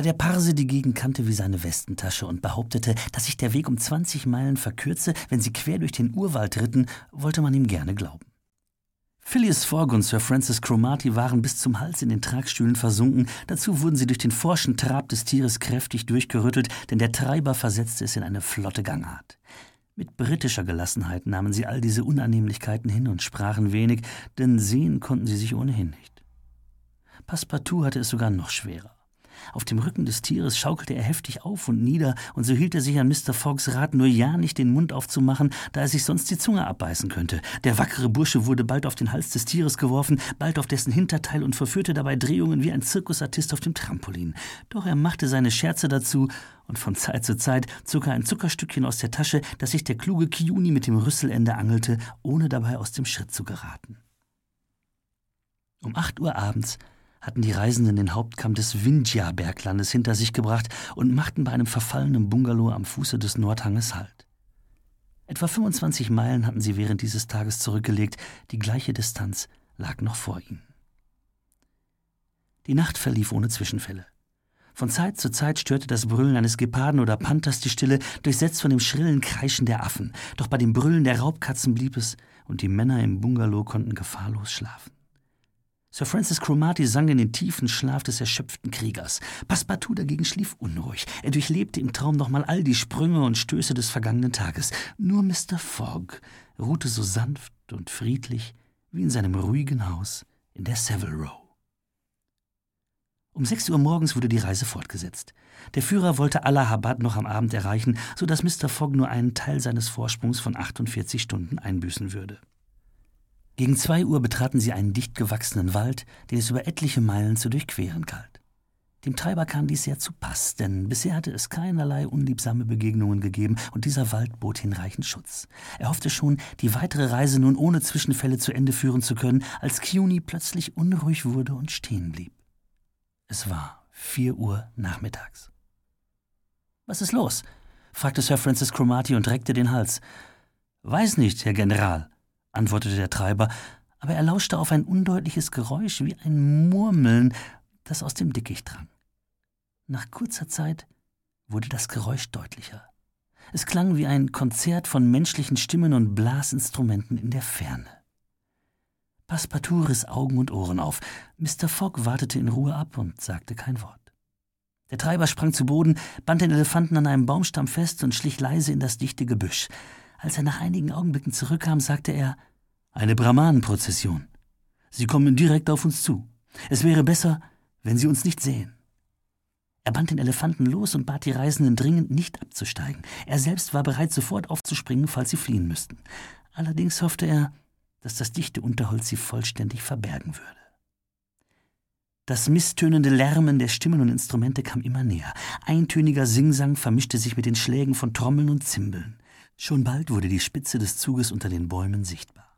Da der Parse die Gegend kannte wie seine Westentasche und behauptete, dass sich der Weg um 20 Meilen verkürze, wenn sie quer durch den Urwald ritten, wollte man ihm gerne glauben. Phileas Fogg und Sir Francis Cromarty waren bis zum Hals in den Tragstühlen versunken, dazu wurden sie durch den forschen Trab des Tieres kräftig durchgerüttelt, denn der Treiber versetzte es in eine flotte Gangart. Mit britischer Gelassenheit nahmen sie all diese Unannehmlichkeiten hin und sprachen wenig, denn sehen konnten sie sich ohnehin nicht. Passepartout hatte es sogar noch schwerer. Auf dem Rücken des Tieres schaukelte er heftig auf und nieder, und so hielt er sich an Mr. Foggs Rat, nur ja nicht den Mund aufzumachen, da er sich sonst die Zunge abbeißen könnte. Der wackere Bursche wurde bald auf den Hals des Tieres geworfen, bald auf dessen Hinterteil und verführte dabei Drehungen wie ein Zirkusartist auf dem Trampolin. Doch er machte seine Scherze dazu, und von Zeit zu Zeit zog er ein Zuckerstückchen aus der Tasche, das sich der kluge Kiuni mit dem Rüsselende angelte, ohne dabei aus dem Schritt zu geraten. Um acht Uhr abends hatten die Reisenden den Hauptkamm des Vindhya-Berglandes hinter sich gebracht und machten bei einem verfallenen Bungalow am Fuße des Nordhanges Halt. Etwa 25 Meilen hatten sie während dieses Tages zurückgelegt, die gleiche Distanz lag noch vor ihnen. Die Nacht verlief ohne Zwischenfälle. Von Zeit zu Zeit störte das Brüllen eines Geparden oder Panthers die Stille, durchsetzt von dem schrillen Kreischen der Affen. Doch bei dem Brüllen der Raubkatzen blieb es, und die Männer im Bungalow konnten gefahrlos schlafen. Sir Francis Cromarty sang in den tiefen Schlaf des erschöpften Kriegers. Passepartout dagegen schlief unruhig. Er durchlebte im Traum nochmal all die Sprünge und Stöße des vergangenen Tages. Nur Mr. Fogg ruhte so sanft und friedlich wie in seinem ruhigen Haus in der Savile Row. Um sechs Uhr morgens wurde die Reise fortgesetzt. Der Führer wollte Allahabad noch am Abend erreichen, so dass Mr. Fogg nur einen Teil seines Vorsprungs von 48 Stunden einbüßen würde. Gegen zwei Uhr betraten sie einen dicht gewachsenen Wald, den es über etliche Meilen zu durchqueren galt. Dem Treiber kam dies sehr zu Pass, denn bisher hatte es keinerlei unliebsame Begegnungen gegeben und dieser Wald bot hinreichend Schutz. Er hoffte schon, die weitere Reise nun ohne Zwischenfälle zu Ende führen zu können, als Kiuni plötzlich unruhig wurde und stehen blieb. Es war vier Uhr nachmittags. Was ist los? fragte Sir Francis Cromarty und reckte den Hals. Weiß nicht, Herr General, antwortete der Treiber, aber er lauschte auf ein undeutliches Geräusch wie ein Murmeln, das aus dem Dickicht drang. Nach kurzer Zeit wurde das Geräusch deutlicher. Es klang wie ein Konzert von menschlichen Stimmen und Blasinstrumenten in der Ferne. Passepartout riss Augen und Ohren auf. Mr. Fogg wartete in Ruhe ab und sagte kein Wort. Der Treiber sprang zu Boden, band den Elefanten an einem Baumstamm fest und schlich leise in das dichte Gebüsch. Als er nach einigen Augenblicken zurückkam, sagte er Eine Brahmanenprozession. Sie kommen direkt auf uns zu. Es wäre besser, wenn Sie uns nicht sehen. Er band den Elefanten los und bat die Reisenden dringend, nicht abzusteigen. Er selbst war bereit, sofort aufzuspringen, falls sie fliehen müssten. Allerdings hoffte er, dass das dichte Unterholz sie vollständig verbergen würde. Das misstönende Lärmen der Stimmen und Instrumente kam immer näher. Eintöniger Singsang vermischte sich mit den Schlägen von Trommeln und Zimbeln. Schon bald wurde die Spitze des Zuges unter den Bäumen sichtbar.